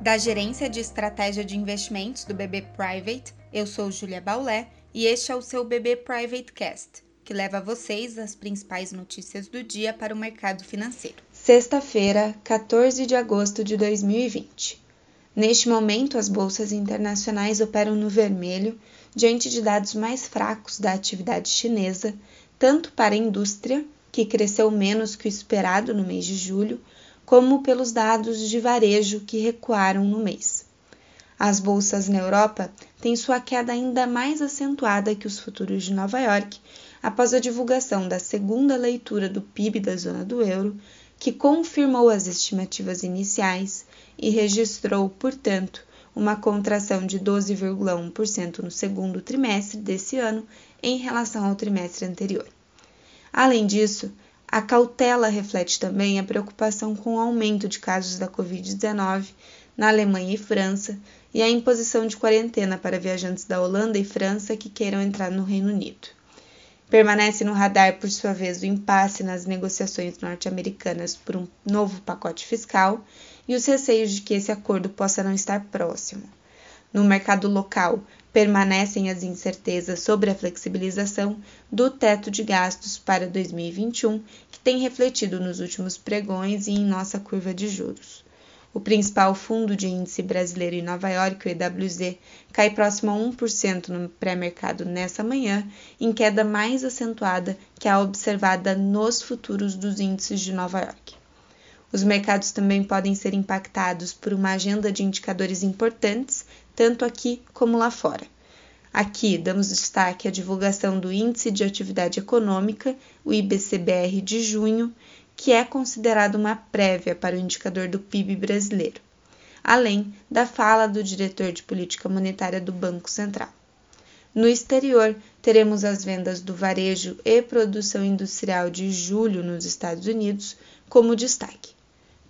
Da Gerência de Estratégia de Investimentos do BB Private, eu sou Julia Baulé e este é o seu BB Private Cast, que leva a vocês as principais notícias do dia para o mercado financeiro. Sexta-feira, 14 de agosto de 2020. Neste momento, as bolsas internacionais operam no vermelho diante de dados mais fracos da atividade chinesa, tanto para a indústria, que cresceu menos que o esperado no mês de julho, como pelos dados de varejo que recuaram no mês. As bolsas na Europa têm sua queda ainda mais acentuada que os futuros de Nova York após a divulgação da segunda leitura do PIB da zona do euro, que confirmou as estimativas iniciais e registrou, portanto, uma contração de 12,1% no segundo trimestre desse ano em relação ao trimestre anterior. Além disso, a cautela reflete também a preocupação com o aumento de casos da Covid-19 na Alemanha e França e a imposição de quarentena para viajantes da Holanda e França que queiram entrar no Reino Unido. Permanece no radar, por sua vez, o impasse nas negociações norte-americanas por um novo pacote fiscal e os receios de que esse acordo possa não estar próximo. No mercado local, permanecem as incertezas sobre a flexibilização do teto de gastos para 2021, que tem refletido nos últimos pregões e em nossa curva de juros. O principal fundo de índice brasileiro em Nova York, o EWZ, cai próximo a 1% no pré-mercado nessa manhã, em queda mais acentuada que a observada nos futuros dos índices de Nova York. Os mercados também podem ser impactados por uma agenda de indicadores importantes, tanto aqui como lá fora. Aqui damos destaque à divulgação do Índice de Atividade Econômica, o IBCBR de junho, que é considerado uma prévia para o indicador do PIB brasileiro, além da fala do diretor de política monetária do Banco Central. No exterior, teremos as vendas do varejo e produção industrial de julho nos Estados Unidos como destaque.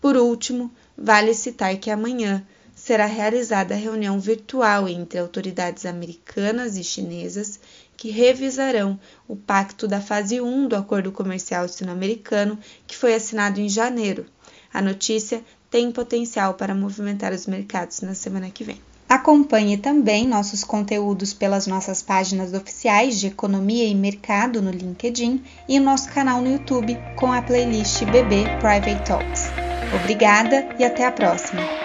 Por último, vale citar que amanhã será realizada a reunião virtual entre autoridades americanas e chinesas que revisarão o pacto da fase 1 do Acordo Comercial Sino-Americano, que foi assinado em janeiro. A notícia tem potencial para movimentar os mercados na semana que vem. Acompanhe também nossos conteúdos pelas nossas páginas oficiais de Economia e Mercado no LinkedIn e o nosso canal no YouTube com a playlist BB Private Talks. Obrigada e até a próxima!